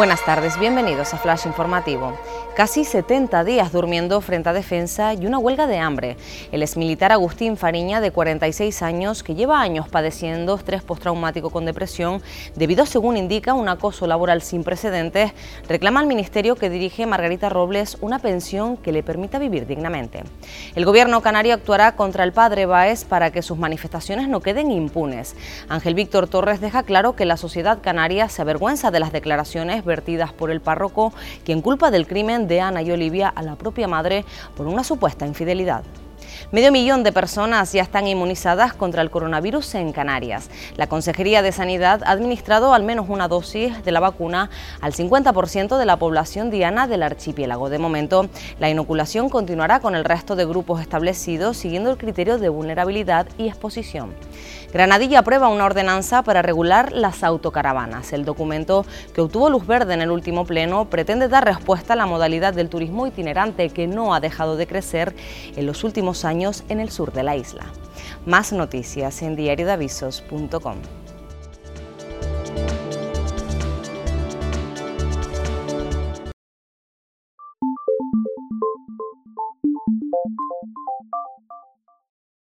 Buenas tardes, bienvenidos a Flash Informativo. Casi 70 días durmiendo frente a defensa y una huelga de hambre. El exmilitar Agustín Fariña, de 46 años, que lleva años padeciendo estrés postraumático con depresión, debido, según indica, un acoso laboral sin precedentes, reclama al ministerio que dirige Margarita Robles una pensión que le permita vivir dignamente. El gobierno canario actuará contra el padre Baez para que sus manifestaciones no queden impunes. Ángel Víctor Torres deja claro que la sociedad canaria se avergüenza de las declaraciones vertidas por el párroco, quien culpa del crimen de Ana y Olivia a la propia madre por una supuesta infidelidad. Medio millón de personas ya están inmunizadas contra el coronavirus en Canarias. La Consejería de Sanidad ha administrado al menos una dosis de la vacuna al 50% de la población diana del archipiélago. De momento, la inoculación continuará con el resto de grupos establecidos siguiendo el criterio de vulnerabilidad y exposición. Granadilla aprueba una ordenanza para regular las autocaravanas. El documento que obtuvo luz verde en el último pleno pretende dar respuesta a la modalidad del turismo itinerante que no ha dejado de crecer en los últimos años en el sur de la isla. Más noticias en diariodavisos.com.